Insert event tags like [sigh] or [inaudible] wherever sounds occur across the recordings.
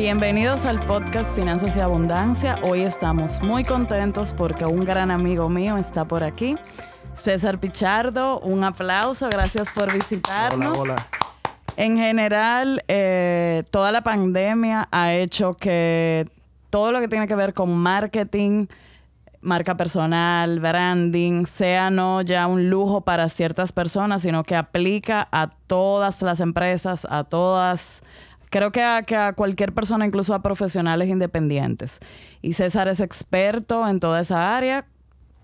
Bienvenidos al podcast Finanzas y Abundancia. Hoy estamos muy contentos porque un gran amigo mío está por aquí. César Pichardo, un aplauso, gracias por visitarnos. Hola, hola. En general, eh, toda la pandemia ha hecho que todo lo que tiene que ver con marketing, marca personal, branding, sea no ya un lujo para ciertas personas, sino que aplica a todas las empresas, a todas, creo que a, que a cualquier persona, incluso a profesionales independientes. Y César es experto en toda esa área.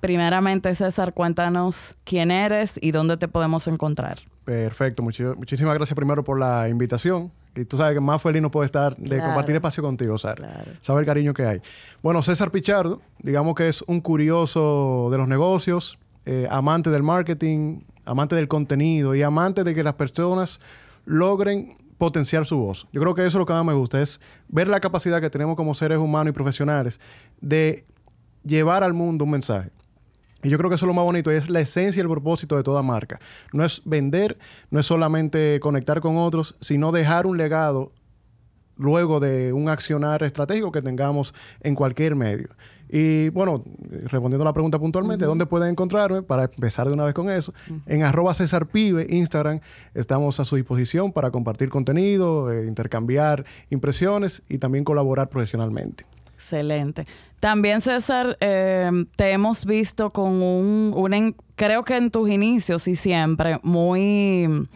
Primeramente, César, cuéntanos quién eres y dónde te podemos encontrar. Perfecto, Muchi- muchísimas gracias primero por la invitación. Y tú sabes que más feliz no puedo estar de Claro. compartir espacio contigo, Sara. Claro. Saber el cariño que hay. Bueno, César Pichardo, digamos que es un curioso de los negocios, eh, amante del marketing, amante del contenido y amante de que las personas logren potenciar su voz. Yo creo que eso es lo que más me gusta, es ver la capacidad que tenemos como seres humanos y profesionales de llevar al mundo un mensaje. Y yo creo que eso es lo más bonito, es la esencia y el propósito de toda marca. No es vender, no es solamente conectar con otros, sino dejar un legado luego de un accionar estratégico que tengamos en cualquier medio. Y bueno, respondiendo a la pregunta puntualmente, ¿dónde pueden encontrarme? Para empezar de una vez con eso, en arroba César Pibe, Instagram, estamos a su disposición para compartir contenido, eh, intercambiar impresiones y también colaborar profesionalmente. Excelente. También, César, eh, te hemos visto con un, un en- creo que en tus inicios y siempre, muy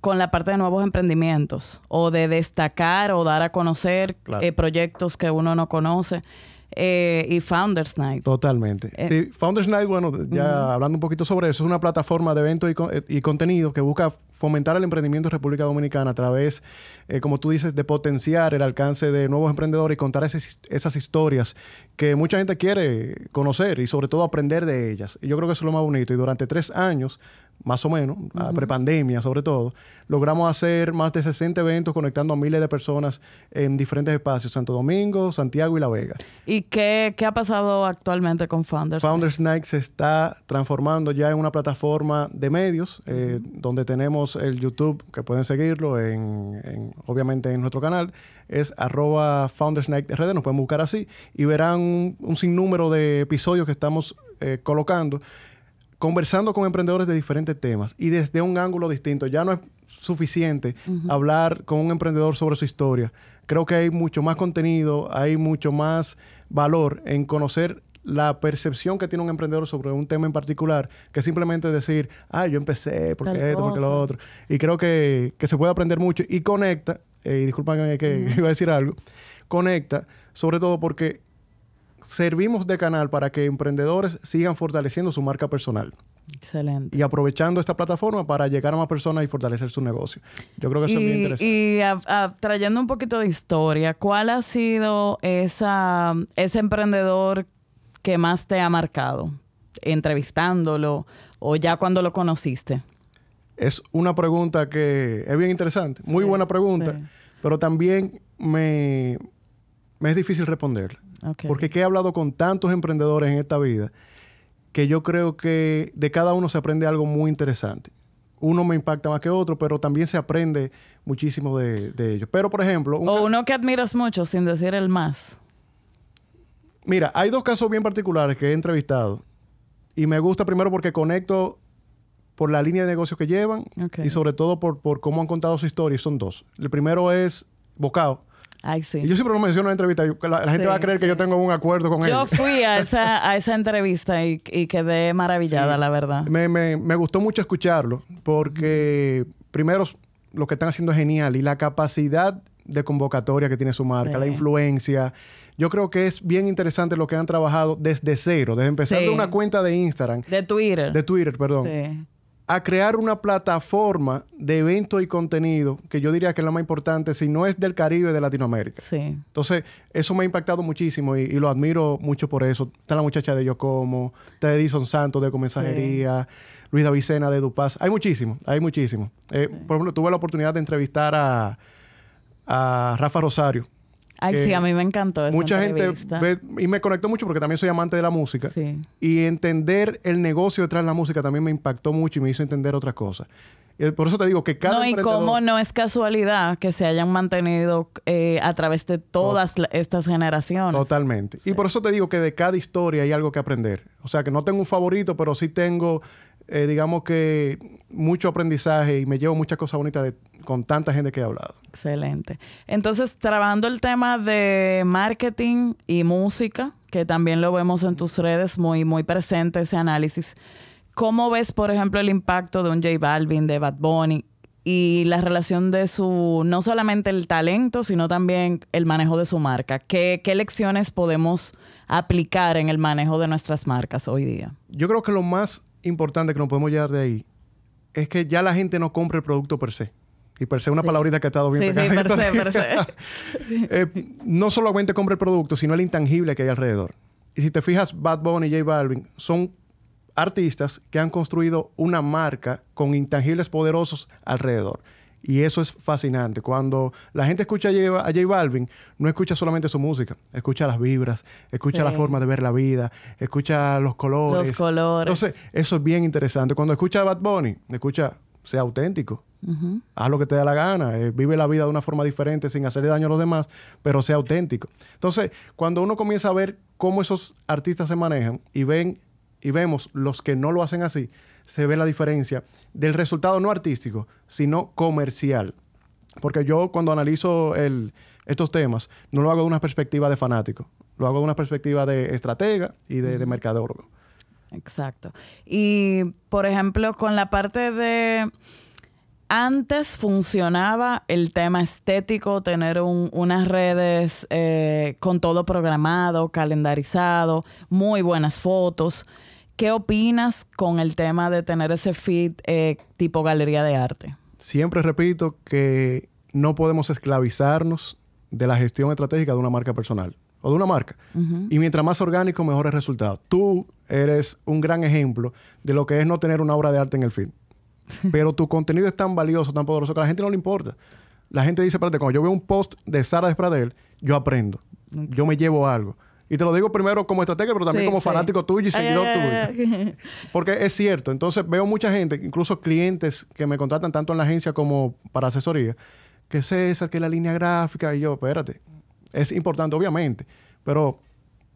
con la parte de nuevos emprendimientos o de destacar o dar a conocer Claro. eh, proyectos que uno no conoce. Eh, y Founders Night. Totalmente. Eh. Sí, Founders Night, bueno, ya hablando un poquito sobre eso, es una plataforma de eventos y, con- eh, y contenido que busca fomentar el emprendimiento en República Dominicana a través, eh, como tú dices, de potenciar el alcance de nuevos emprendedores y contar esas, esas historias que mucha gente quiere conocer y sobre todo aprender de ellas. Y yo creo que eso es lo más bonito. Y durante tres años, más o menos, a prepandemia sobre todo, logramos hacer más de 60 eventos conectando a miles de personas en diferentes espacios, Santo Domingo, Santiago y La Vega. ¿Y qué, qué ha pasado actualmente con Founders? Night? Founders Night se está transformando ya en una plataforma de medios eh, donde tenemos el YouTube, que pueden seguirlo, en, en- obviamente en nuestro canal, es arroba Founders Night RD, nos pueden buscar así y verán un, un sinnúmero de episodios que estamos eh, colocando, conversando con emprendedores de diferentes temas y desde un ángulo distinto. Ya no es suficiente hablar con un emprendedor sobre su historia. Creo que hay mucho más contenido, hay mucho más valor en conocer la percepción que tiene un emprendedor sobre un tema en particular que simplemente decir, ah, yo empecé, porque Tal esto, porque lo otro. Y creo que, que se puede aprender mucho y conecta, eh, y discúlpame que [laughs] iba a decir algo, conecta sobre todo porque servimos de canal para que emprendedores sigan fortaleciendo su marca personal Excelente. y aprovechando esta plataforma para llegar a más personas y fortalecer su negocio. Yo creo que eso es bien Y, interesante. y a- a- trayendo un poquito de historia, ¿cuál ha sido esa, ese emprendedor que más te ha marcado? Entrevistándolo o ya cuando lo conociste. Es una pregunta que es bien interesante, muy Sí, buena pregunta, sí. pero también me, me es difícil responder. Porque que he hablado con tantos emprendedores en esta vida que yo creo que de cada uno se aprende algo muy interesante. Uno me impacta más que otro, pero también se aprende muchísimo de, de ellos. Pero, por ejemplo, un O uno que admiras mucho, sin decir el más. mira, hay dos casos bien particulares que he entrevistado. Y me gusta primero porque conecto por la línea de negocio que llevan y sobre todo por, por cómo han contado su historia. Y son dos. El primero es Bocao. Ay, sí. Y yo siempre lo menciono en la entrevista. yo- La, la gente Sí, va a creer que yo tengo un acuerdo con Yo él. fui a [laughs] esa, a esa entrevista y, y quedé maravillada, la verdad. Me, me- me gustó mucho escucharlo porque, primero, lo que están haciendo es genial y la capacidad de convocatoria que tiene su marca, la influencia. Yo creo que es bien interesante lo que han trabajado desde cero, desde de una cuenta de Instagram, De Twitter. de Twitter, perdón, Sí. A crear una plataforma de eventos y contenido que yo diría que es la más importante, si no es del Caribe, de Latinoamérica. Sí. Entonces, eso me ha impactado muchísimo y, y lo admiro mucho por eso. Está la muchacha de Yo Como, está Edison Santos de Comensajería, Luis Davicena de Dupaz. Hay muchísimo, hay muchísimo. Eh, Por ejemplo, tuve la oportunidad de entrevistar a, a Rafa Rosario Ay, sí, a mí me encantó esa Mucha gente entrevista. ve, y me conectó mucho porque también soy amante de la música. Sí. Y entender el negocio detrás de la música también me impactó mucho y me hizo entender otras cosas. Por eso te digo que cada No, y cómo no es casualidad que se hayan mantenido eh, a través de todas estas generaciones. Totalmente. Y por eso te digo que de cada historia hay algo que aprender. O sea, que no tengo un favorito, pero sí tengo, eh, digamos que, mucho aprendizaje y me llevo muchas cosas bonitas de- con tanta gente que he hablado. Excelente. Entonces, trabajando el tema de marketing y música, que también lo vemos en tus redes muy, muy presente ese análisis. ¿Cómo ves, por ejemplo, el impacto de un J Balvin, de Bad Bunny y la relación de su, no solamente el talento, sino también el manejo de su marca? ¿Qué, qué lecciones podemos aplicar en el manejo de nuestras marcas hoy día? Yo creo que lo más importante que nos podemos llevar de ahí es que ya la gente no compra el producto per se. Y per se una Sí. palabrita que ha estado bien Sí, sí, per se, per se. [laughs] eh, no solamente compra el producto, sino el intangible que hay alrededor. Y si te fijas, Bad Bunny y J Balvin son artistas que han construido una marca con intangibles poderosos alrededor. Y eso es fascinante. Cuando la gente escucha a J, a J Balvin, no escucha solamente su música, escucha las vibras, escucha Sí. la forma de ver la vida, escucha los colores. Los colores. Entonces, eso es bien interesante. Cuando escucha a Bad Bunny, escucha, sea auténtico. Haz lo que te da la gana, eh, vive la vida de una forma diferente sin hacerle daño a los demás, pero sea auténtico. Entonces, cuando uno comienza a ver cómo esos artistas se manejan y ven y vemos los que no lo hacen así, se ve la diferencia del resultado no artístico, sino comercial. Porque yo cuando analizo el- estos temas, no lo hago de una perspectiva de fanático, lo hago de una perspectiva de estratega y de, de mercadólogo. Exacto. Y, por ejemplo, con la parte de... Antes funcionaba el tema estético, tener un- unas redes eh, con todo programado, calendarizado, muy buenas fotos. ¿Qué opinas con el tema de tener ese feed eh, tipo galería de arte? Siempre repito que no podemos esclavizarnos de la gestión estratégica de una marca personal o de una marca. Y mientras más orgánico, mejores resultados. Tú eres un gran ejemplo de lo que es no tener una obra de arte en el feed. [laughs] Pero tu contenido es tan valioso, tan poderoso, que a la gente no le importa. La gente dice, espérate, cuando yo veo un post de Sara Despradel, yo aprendo. Yo me llevo algo. Y te lo digo primero como estratega, pero también Sí, como sí. fanático tuyo y seguidor ay, tuyo. ay. Porque es cierto. Entonces veo mucha gente, incluso clientes que me contratan tanto en la agencia como para asesoría, que César, que la línea gráfica, y yo, espérate, es importante, obviamente, pero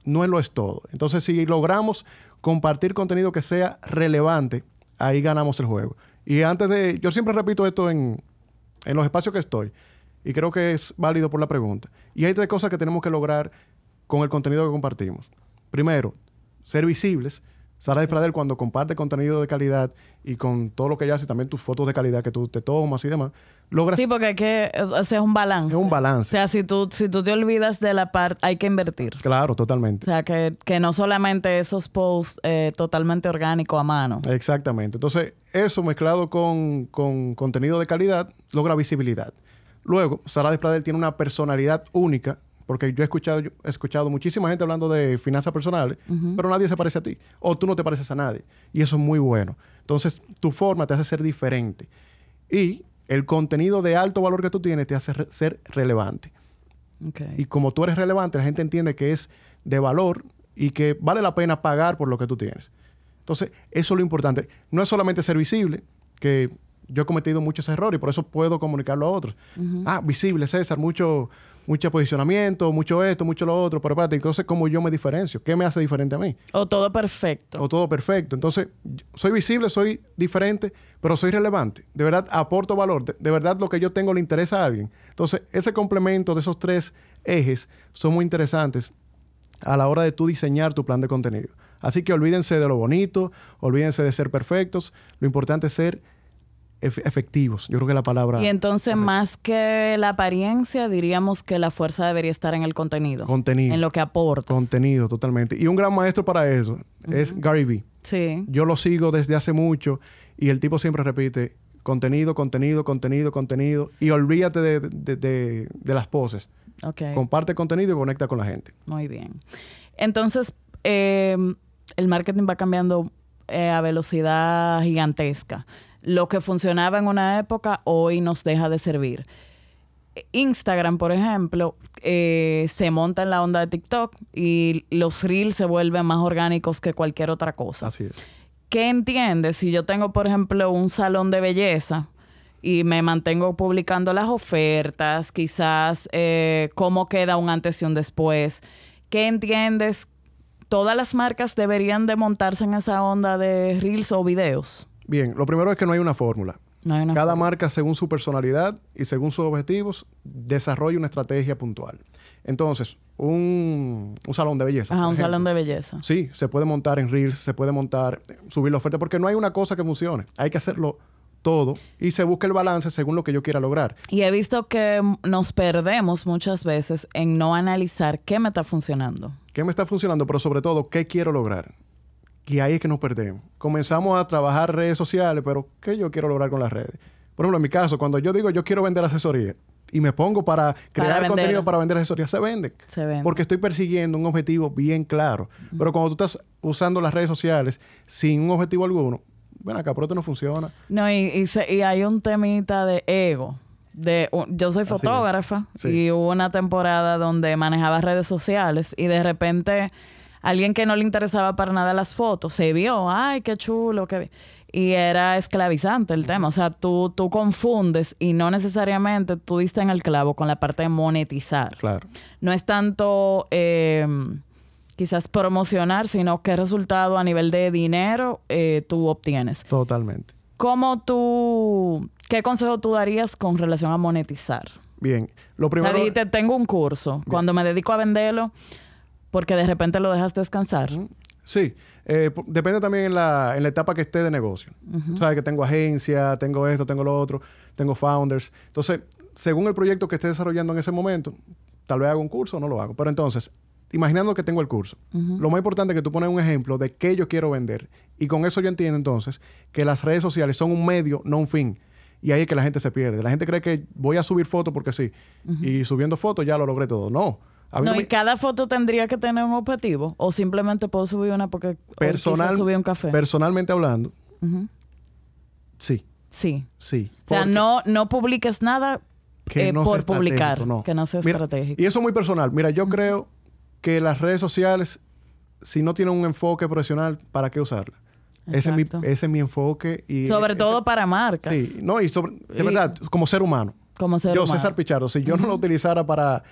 no es lo es todo. Entonces, si logramos compartir contenido que sea relevante, ahí ganamos el juego. Y antes de, yo siempre repito esto en, en los espacios que estoy, y creo que es válido por la pregunta. Y hay tres cosas que tenemos que lograr con el contenido que compartimos. Primero, ser visibles. Sara Despradel, cuando comparte contenido de calidad y con todo lo que ella hace, también tus fotos de calidad que tú te tomas y demás, logras Sí, porque hay que, o sea, es un balance. Es un O balance. sea, si tú, si tú te olvidas de la parte, hay que invertir. Claro, O totalmente. sea, que, que no solamente esos posts eh, totalmente orgánicos a mano. Exactamente. Entonces, eso mezclado con, con contenido de calidad logra visibilidad. Luego, Sara Despradel tiene una personalidad única, porque yo he escuchado, yo he escuchado muchísima gente hablando de finanzas personales, pero nadie se parece a ti. O tú no te pareces a nadie. Y eso es muy bueno. Entonces, tu forma te hace ser diferente. Y el contenido de alto valor que tú tienes te hace re- ser relevante. Y como tú eres relevante, la gente entiende que es de valor y que vale la pena pagar por lo que tú tienes. Entonces, eso es lo importante. No es solamente ser visible, que yo he cometido muchos errores y por eso puedo comunicarlo a otros. Ah, visible, César, mucho, mucho posicionamiento, mucho esto, mucho lo otro. Pero espérate, entonces, ¿cómo yo me diferencio? ¿Qué me hace diferente a mí? O todo perfecto. O todo perfecto. Entonces, soy visible, soy diferente, pero soy relevante. De verdad, aporto valor. De, de verdad, lo que yo tengo le interesa a alguien. Entonces, ese complemento de esos tres ejes son muy interesantes a la hora de tú diseñar tu plan de contenido. Así que olvídense de lo bonito, olvídense de ser perfectos. Lo importante es ser efectivos. Yo creo que la palabra... Y entonces, correcta. más que la apariencia, diríamos que la fuerza debería estar en el contenido. Contenido. En lo que aporta. Contenido, totalmente. Y un gran maestro para eso es Gary Vee. Sí. Yo lo sigo desde hace mucho y el tipo siempre repite contenido, contenido, contenido, contenido y olvídate de, de- de- de las poses. Ok. Comparte contenido y conecta con la gente. Muy bien. Entonces, eh, el marketing va cambiando eh, a velocidad gigantesca. Lo que funcionaba en una época hoy nos deja de servir. Instagram, por ejemplo, eh, se monta en la onda de TikTok y los reels se vuelven más orgánicos que cualquier otra cosa. Así es. ¿Qué entiendes? Si yo tengo, por ejemplo, un salón de belleza y me mantengo publicando las ofertas, quizás eh, cómo queda un antes y un después, ¿qué entiendes? ¿Todas las marcas deberían de montarse en esa onda de reels o videos? Bien, lo primero es que no hay una fórmula. No hay una Cada marca, según su personalidad y según sus objetivos, desarrolla una estrategia puntual. Entonces, un, un salón de belleza. Ajá, un ejemplo, salón de belleza. Sí, se puede montar en Reels, se puede montar, subir la oferta, porque no hay una cosa que funcione. Hay que hacerlo todo y se busca el balance según lo que yo quiera lograr. Y he visto que nos perdemos muchas veces en no analizar qué me está funcionando. ¿Qué me está funcionando? Pero sobre todo, ¿qué quiero lograr? Y ahí es que nos perdemos. Comenzamos a trabajar redes sociales, pero ¿qué yo quiero lograr con las redes? Por ejemplo, en mi caso, cuando yo digo yo quiero vender asesoría y me pongo para crear contenido para vender asesoría, se venden. Se ven. Porque estoy persiguiendo un objetivo bien claro. Pero cuando tú estás usando las redes sociales sin un objetivo alguno, ven acá, pero esto no funciona. No, y, y, se- y hay un temita de ego. De, yo soy fotógrafa Sí. y hubo una temporada donde manejaba redes sociales y de repente alguien que no le interesaba para nada las fotos se vio, ay, qué chulo, qué... bi-". Y era esclavizante el tema. O sea, tú, tú confundes y no necesariamente tú diste en el clavo con la parte de monetizar. Claro. No es tanto eh, quizás promocionar, sino qué resultado a nivel de dinero eh, tú obtienes. Totalmente. ¿Cómo tú, qué consejo tú darías con relación a monetizar? Bien. Lo O sea, primero... dijiste, tengo un curso. Cuando me dedico a venderlo, porque de repente lo dejas descansar. Sí, eh, depende también en la, en la etapa que esté de negocio. Sabes que tengo agencia, tengo esto, tengo lo otro, tengo founders. Entonces, según el proyecto que esté desarrollando en ese momento, tal vez hago un curso o no lo hago. Pero entonces, imaginando que tengo el curso, lo más importante es que tú pones un ejemplo de qué yo quiero vender. Y con eso yo entiendo entonces que las redes sociales son un medio, no un fin. Y ahí es que la gente se pierde. La gente cree que voy a subir fotos porque sí. Y subiendo fotos ya lo logré todo. No. No, no y me- cada foto tendría que tener un objetivo. O simplemente puedo subir una porque personal, subir un café. personalmente hablando, sí. Sí. Sí. O sea, no, no publiques nada que eh, no por publicar. no. Que no sea Mira, estratégico. Y eso es muy personal. Mira, yo creo que las redes sociales, si no tienen un enfoque profesional, ¿para qué usarlas? Ese es, mi, ese es mi enfoque. Y Sobre ese- todo para marcas. Sí, no, y sobre, de Y- verdad, como ser humano. Como ser yo, humano. César Pichardo, si yo no lo utilizara para,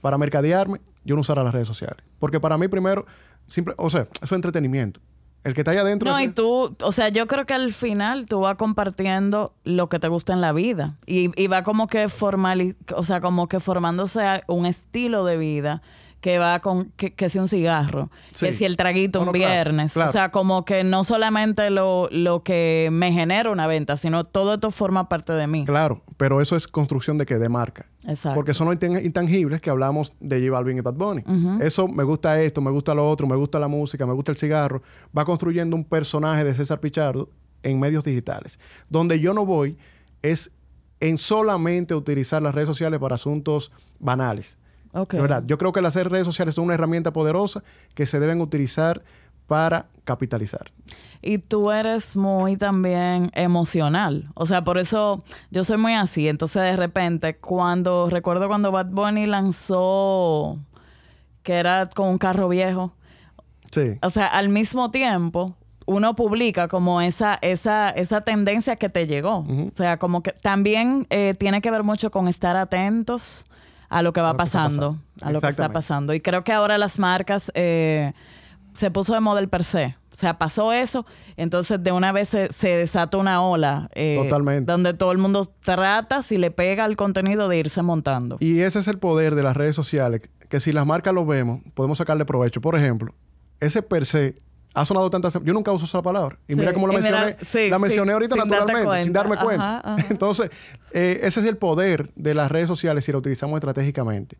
para mercadearme, yo no usara las redes sociales. Porque para mí, primero, simple, o sea, eso es entretenimiento. El que está ahí adentro. No, y tú, o sea, yo creo que al final tú vas compartiendo lo que te gusta en la vida y, y va como que formali o sea, como que formándose un estilo de vida que va con, que, que si un cigarro, que si el traguito un claro, viernes, claro. o sea, como que no solamente lo, lo que me genera una venta, sino todo esto forma parte de mí. Claro, pero eso es construcción de que de marca. Exacto. Porque son los intan- intangibles que hablamos de J Balvin y Bad Bunny. Eso me gusta esto, me gusta lo otro, me gusta la música, me gusta el cigarro. Va construyendo un personaje de César Pichardo en medios digitales. Donde yo no voy es en solamente utilizar las redes sociales para asuntos banales. Ok. De verdad, yo creo que las redes sociales son una herramienta poderosa que se deben utilizar para capitalizar. Y tú eres muy también emocional. O sea, por eso yo soy muy así. Entonces, de repente, cuando recuerdo cuando Bad Bunny lanzó que era con un carro viejo, Sí. o sea, al mismo tiempo uno publica como esa, esa, esa tendencia que te llegó. O sea, como que también eh, tiene que ver mucho con estar atentos a lo que va lo pasando, a lo que está pasando. Y creo que ahora las marcas eh, se puso de moda el per se. O sea, pasó eso, entonces de una vez se, se desata una ola. eh, Totalmente. Donde todo el mundo trata, si le pega al contenido, de irse montando. Y ese es el poder de las redes sociales, que si las marcas lo vemos, podemos sacarle provecho. Por ejemplo, ese per se ha sonado tantas... Yo nunca uso esa palabra. Y mira cómo la mencioné. sí, la sí, mencioné ahorita sin naturalmente, sin darme cuenta. Ajá, ajá. [laughs] Entonces, eh, ese es el poder de las redes sociales si lo utilizamos estratégicamente.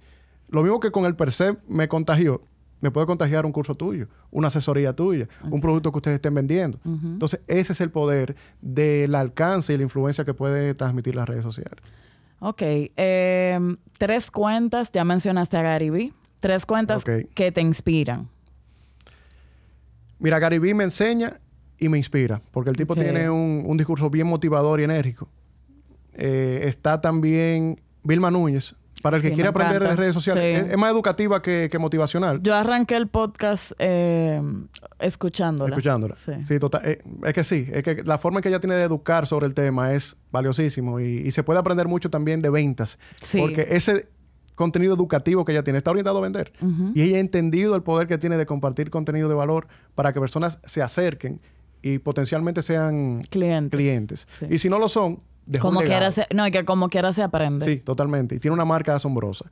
Lo mismo que con el per se me contagió, me puede contagiar un curso tuyo, una asesoría tuya, un producto que ustedes estén vendiendo. Entonces, ese es el poder del alcance y la influencia que puede transmitir las redes sociales. Ok. eh, tres cuentas, ya mencionaste a Gary Vee. Tres cuentas que te inspiran. Mira, Gary Vee me enseña y me inspira, porque el tipo tiene un, un discurso bien motivador y enérgico. Eh, está también Vilma Núñez. Para el que Sí, quiera aprender encanta. de redes sociales. Sí. Es, es más educativa que, que motivacional. Yo arranqué el podcast eh, escuchándola. Escuchándola. Sí. Sí, total. eh, es que sí, es que la forma en que ella tiene de educar sobre el tema es valiosísimo y, y se puede aprender mucho también de ventas. Sí. Porque ese contenido educativo que ella tiene está orientado a vender. Y ella ha entendido el poder que tiene de compartir contenido de valor para que personas se acerquen y potencialmente sean Cliente. clientes. Sí. Y si no lo son, dejó un Como legado. quiera se, no, y que como quiera se aprende. Sí, totalmente. Y tiene una marca asombrosa.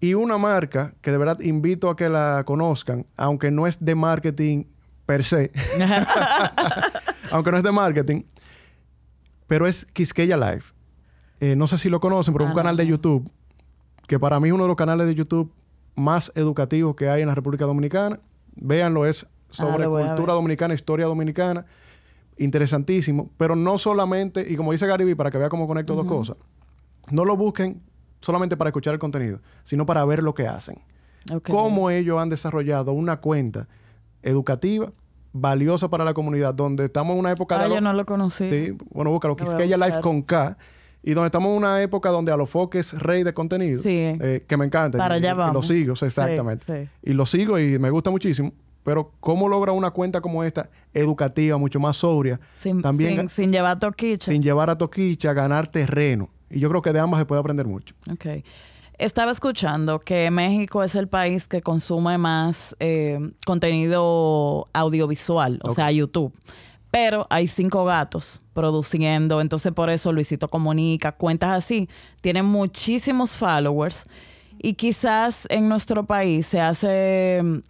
Y una marca que de verdad invito a que la conozcan, aunque no es de marketing per se, [laughs] [laughs] aunque no es de marketing, pero es Quisqueya Live. Eh, no sé si lo conocen, pero es Ah, un canal no. de YouTube que para mí es uno de los canales de YouTube más educativos que hay en la República Dominicana. Véanlo, es sobre Ah, a cultura dominicana, historia dominicana. Interesantísimo. Pero no solamente, y como dice Gary Vee, para que vea cómo conecto dos cosas, no lo busquen solamente para escuchar el contenido, sino para ver lo que hacen. Cómo ellos han desarrollado una cuenta educativa valiosa para la comunidad, donde estamos en una época Ah, de... yo no lo conocí. Sí, bueno, búscalo. Lo voy a Quisqueya Live buscar. con K. Y donde estamos en una época donde Alofoque es rey de contenido. Sí. eh, que me encanta. Para allá y vamos. lo sigo, exactamente. Sí, sí. Y lo sigo y me gusta muchísimo. Pero cómo logra una cuenta como esta, educativa, mucho más sobria, Sin, también sin, sin llevar toquicha. sin llevar a Toquicha ganar terreno. Y yo creo que de ambas se puede aprender mucho. Ok. Estaba escuchando que México es el país que consume más eh, contenido audiovisual, o sea, YouTube. Pero hay cinco gatos produciendo, entonces por eso Luisito Comunica, cuentas así, tienen muchísimos followers y quizás en nuestro país se hace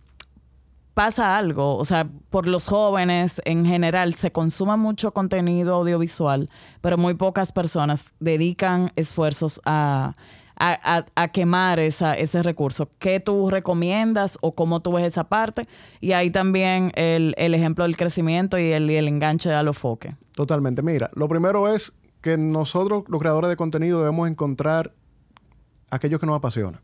pasa algo, o sea, por los jóvenes en general se consume mucho contenido audiovisual, pero muy pocas personas dedican esfuerzos a, a- a- a quemar esa, ese recurso. ¿Qué tú recomiendas o cómo tú ves esa parte? Y ahí también el, el ejemplo del crecimiento y el, y el enganche de Alofoque. Totalmente. Mira, lo primero es que nosotros, los creadores de contenido, debemos encontrar aquello que nos apasiona.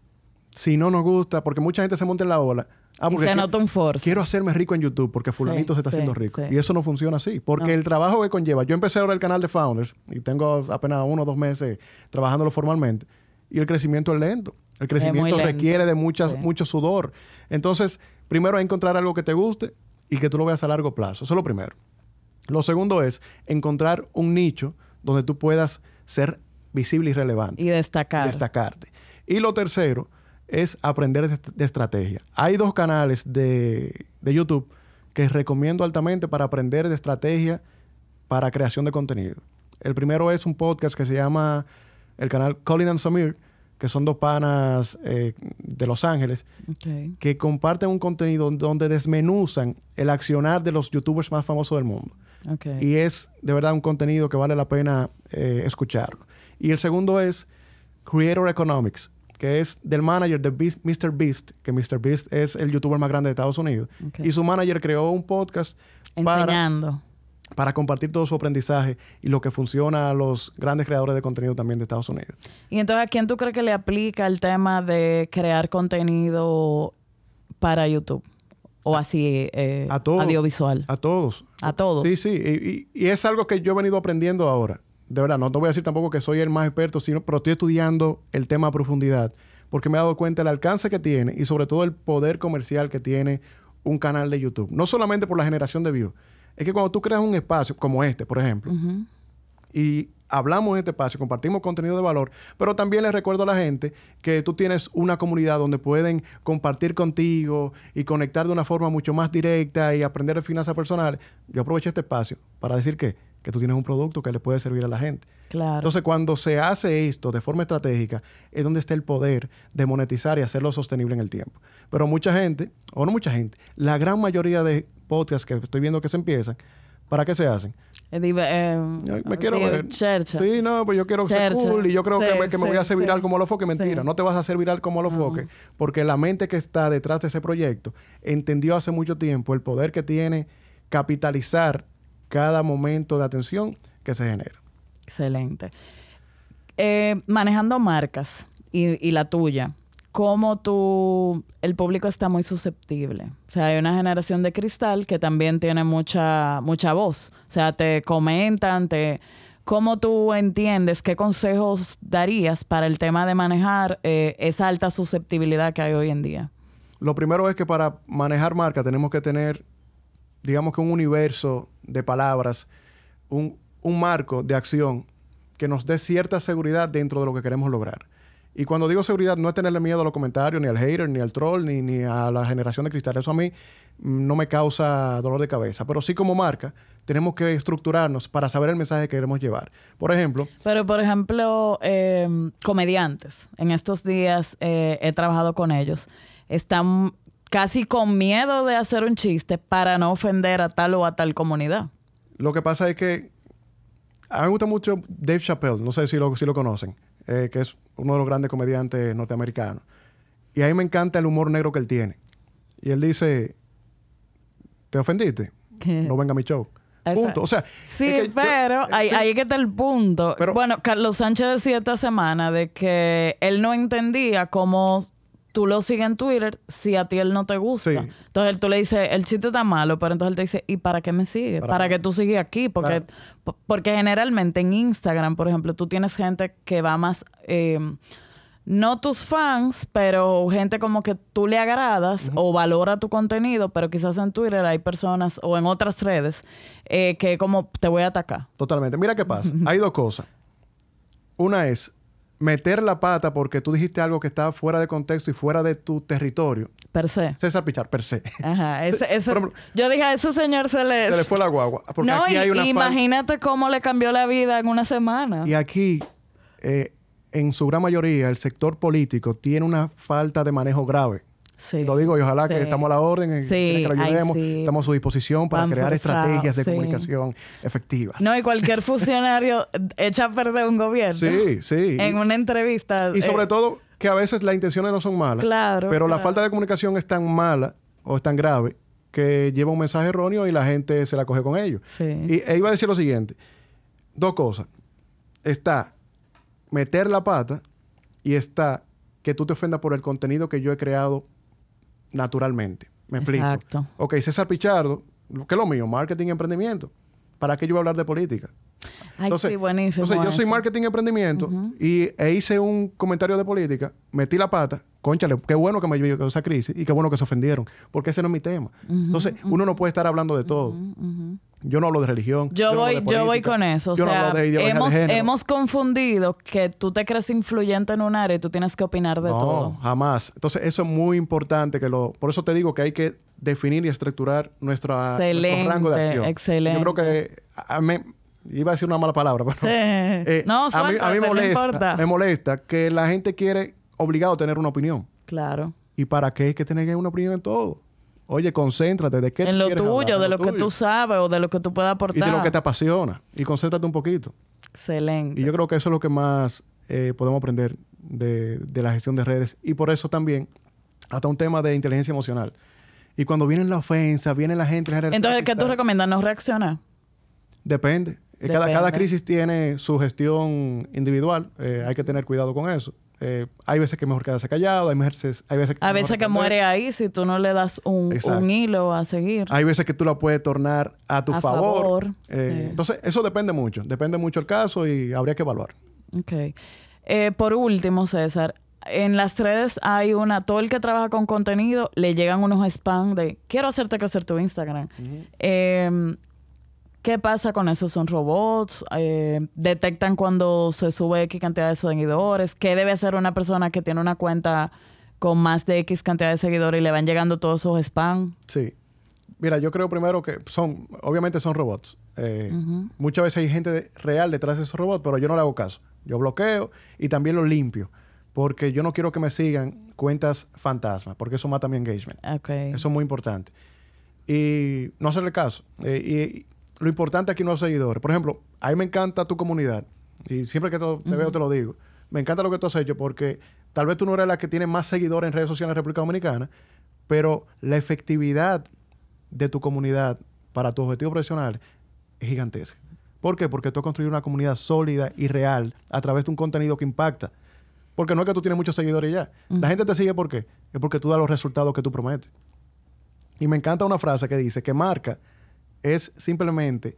Si no nos gusta, porque mucha gente se monta en la ola. Ah, y porque se qui- nota un force. quiero hacerme rico en YouTube porque fulanito Sí, se está sí, haciendo rico. sí. Y eso no funciona así. Porque No. el trabajo que conlleva... Yo empecé ahora el canal de Founders y tengo apenas uno o dos meses trabajándolo formalmente. Y el crecimiento es lento. El crecimiento lento. requiere de mucha, Sí. mucho sudor. Entonces, primero es encontrar algo que te guste y que tú lo veas a largo plazo. Eso es lo primero. Lo segundo es encontrar un nicho donde tú puedas ser visible y relevante Y destacar. destacarte. Y lo tercero es aprender de, de estrategia. Hay dos canales de, de YouTube que recomiendo altamente para aprender de estrategia para creación de contenido. El primero es un podcast que se llama el canal Colin and Samir, que son dos panas eh, de Los Ángeles, que comparten un contenido donde desmenuzan el accionar de los youtubers más famosos del mundo. Ok. Y es de verdad un contenido que vale la pena eh, escucharlo. Y el segundo es Creator Economics, que es del manager de Beast- Mr. Beast, que Mr. Beast es el youtuber más grande de Estados Unidos. Y su manager creó un podcast Enseñando. para compartir todo su aprendizaje y lo que funciona a los grandes creadores de contenido también de Estados Unidos. Y entonces, ¿a quién tú crees que le aplica el tema de crear contenido para YouTube? O así, eh, A todos. audiovisual. A todos. A todos. Sí, sí. Y, y- y es algo que yo he venido aprendiendo ahora. De verdad, no te voy a decir tampoco que soy el más experto, sino, pero estoy estudiando el tema a profundidad. Porque me he dado cuenta del alcance que tiene y sobre todo el poder comercial que tiene un canal de YouTube. No solamente por la generación de views. Es que cuando tú creas un espacio como este, por ejemplo, y hablamos en este espacio, compartimos contenido de valor, pero también les recuerdo a la gente que tú tienes una comunidad donde pueden compartir contigo y conectar de una forma mucho más directa y aprender de finanzas personales. Yo aproveché este espacio para decir que, que tú tienes un producto que le puede servir a la gente. Claro. Entonces, cuando se hace esto de forma estratégica, es donde está el poder de monetizar y hacerlo sostenible en el tiempo. Pero mucha gente, o no mucha gente, la gran mayoría de podcasts que estoy viendo que se empiezan, ¿para qué se hacen? Eh, dive- eh, me quiero digo, ver. chercha. Sí, no, pues yo quiero ser Chercha. cool y yo creo que, Sí, me, que me sí, voy a hacer sí. viral como los foques. Mentira, Sí. no te vas a hacer viral como los foques, porque la mente que está detrás de ese proyecto entendió hace mucho tiempo el poder que tiene capitalizar cada momento de atención que se genera. Excelente. Eh, manejando marcas y, y la tuya, ¿cómo tú, el público está muy susceptible? O sea, hay una generación de cristal que también tiene mucha, mucha voz. O sea, te comentan, te... ¿cómo tú entiendes, qué consejos darías para el tema de manejar eh, esa alta susceptibilidad que hay hoy en día? Lo primero es que para manejar marca tenemos que tener, digamos que un universo de palabras, un, un marco de acción que nos dé cierta seguridad dentro de lo que queremos lograr. Y cuando digo seguridad, no es tenerle miedo a los comentarios, ni al hater, ni al troll, ni, ni a la generación de cristal. Eso a mí no me causa dolor de cabeza. Pero sí como marca, tenemos que estructurarnos para saber el mensaje que queremos llevar. Por ejemplo... Pero, por ejemplo, eh, comediantes. En estos días eh, he trabajado con ellos. Están casi con miedo de hacer un chiste para no ofender a tal o a tal comunidad. Lo que pasa es que a mí me gusta mucho Dave Chappelle, no sé si lo, si lo conocen, eh, que es uno de los grandes comediantes norteamericanos. Y a mí me encanta el humor negro que él tiene. Y él dice, ¿te ofendiste? No venga a mi show. Punto. O sea, sí, pero eh, ahí, ahí que está el punto. bueno, Carlos Sánchez decía esta semana de que él no entendía cómo tú lo sigues en Twitter si a ti él no te gusta. Entonces tú le dices, el chiste está malo, pero entonces él te dice, ¿y para qué me sigues? ¿Para, que tú sigues aquí? Porque, porque generalmente en Instagram, por ejemplo, tú tienes gente que va más... Eh, no tus fans, pero gente como que tú le agradas o valora tu contenido, pero quizás en Twitter hay personas o en otras redes eh, que como te voy a atacar. Totalmente. Mira qué pasa. [laughs] hay dos cosas. Una es meter la pata porque tú dijiste algo que estaba fuera de contexto y fuera de tu territorio. Per se. César Pichar, per se. Ajá. [laughs] yo dije, a ese señor se le... Se le fue la guagua. Porque no, aquí hay una imagínate cómo le cambió la vida en una semana. Y aquí... Eh, en su gran mayoría, el sector político tiene una falta de manejo grave. Sí, lo digo y ojalá que estamos a la orden, sí, que lo ayudemos, estamos a su disposición para crear estrategias de comunicación efectivas. No, y [laughs] cualquier funcionario echa a perder un gobierno. Sí, sí. En una entrevista. Y sobre eh, todo que a veces las intenciones no son malas. Claro. Pero la falta de comunicación es tan mala o es tan grave que lleva un mensaje erróneo y la gente se la coge con ello. Sí. Y e iba a decir lo siguiente. Dos cosas. Está meter la pata y está que tú te ofendas por el contenido que yo he creado naturalmente. ¿Me explico? Exacto. Ok, César Pichardo, ¿qué es lo mío? Marketing y emprendimiento. ¿Para qué yo voy a hablar de política? Ay, sí, buenísimo. Entonces, yo soy marketing y emprendimiento y e hice un comentario de política, metí la pata, conchale, qué bueno que me llegó esa crisis y qué bueno que se ofendieron, porque ese no es mi tema. Entonces, uno no puede estar hablando de todo. Yo no hablo de religión. Yo, voy, yo voy con eso. O sea, hemos, hemos confundido que tú te crees influyente en un área y tú tienes que opinar de todo. No, jamás. Entonces, eso es muy importante que lo. Por eso te digo que hay que definir y estructurar nuestra, nuestro rango de acción. Excelente. Yo creo que iba a decir una mala palabra, pero [laughs] eh, no, a mí, a mí molesta, me molesta que la gente quiere obligado a tener una opinión. Claro. ¿Y para qué hay que tener una opinión en todo? Oye, concéntrate de qué En lo tuyo, de, lo, que tú sabes o de lo que tú puedas aportar. Y de lo que te apasiona. Y concéntrate un poquito. Excelente. Y yo creo que eso es lo que más eh, podemos aprender de, la gestión de redes. Y por eso también, hasta un tema de inteligencia emocional. Y cuando viene la ofensa, viene la gente... Entonces, ¿qué tú recomiendas? ¿No reaccionar? Depende. Cada, cada, crisis tiene su gestión individual. Eh, hay que tener cuidado con eso. Eh, hay veces que mejor quedarse callado, hay veces, hay veces que... A veces que muere ahí si tú no le das un, hilo a seguir. Hay veces que tú la puedes tornar a tu favor. Eh, entonces, eso depende mucho. Depende mucho el caso y habría que evaluar. Ok. Eh, por último, César, en las redes hay una... Todo el que trabaja con contenido le llegan unos spam de... Quiero hacerte crecer tu Instagram. ¿Qué pasa con eso? ¿Son robots? Eh, ¿Detectan cuando se sube X cantidad de seguidores? ¿Qué debe hacer una persona que tiene una cuenta con más de X cantidad de seguidores y le van llegando todos esos spam? Sí. Mira, yo creo primero que son, obviamente son robots. Eh, muchas veces hay gente real detrás de esos robots, pero yo no le hago caso. Yo bloqueo y también los limpio. Porque yo no quiero que me sigan cuentas fantasmas, porque eso mata mi engagement. Eso es muy importante. Y no hacerle caso. Eh, y lo importante aquí no es seguidores. Por ejemplo, a mí me encanta tu comunidad. Y siempre que te, veo te lo digo. Me encanta lo que tú has hecho porque tal vez tú no eres la que tiene más seguidores en redes sociales en República Dominicana, pero la efectividad de tu comunidad para tus objetivos profesionales es gigantesca. ¿Por qué? Porque tú has construido una comunidad sólida y real a través de un contenido que impacta. Porque no es que tú tienes muchos seguidores ya. La gente te sigue ¿por qué? Es porque tú das los resultados que tú prometes. Y me encanta una frase que dice que marca es simplemente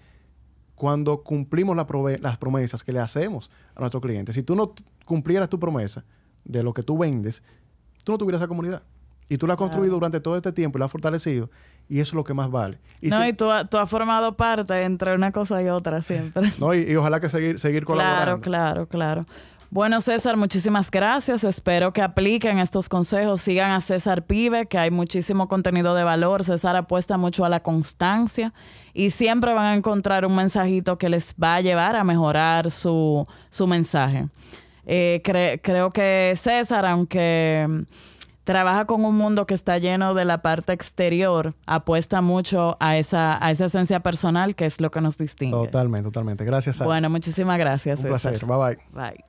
cuando cumplimos las promesas que le hacemos a nuestros clientes. Si tú no cumplieras tu promesa de lo que tú vendes, tú no tuvieras esa comunidad. Y tú la has construido durante todo este tiempo y la has fortalecido. Y eso es lo que más vale. Y no, y tú, tú, has formado parte entre una cosa y otra siempre. [laughs] no, y, ojalá que seguir, seguir colaborando. Claro, claro, claro. Bueno, César, muchísimas gracias. Espero que apliquen estos consejos. Sigan a César Pibe, que hay muchísimo contenido de valor. César apuesta mucho a la constancia y siempre van a encontrar un mensajito que les va a llevar a mejorar su, su mensaje. Eh, creo que César, aunque trabaja con un mundo que está lleno de la parte exterior, apuesta mucho a esa, a esa esencia personal que es lo que nos distingue. Totalmente, totalmente. Gracias. Bueno, muchísimas gracias. Un placer. Bye bye. Bye.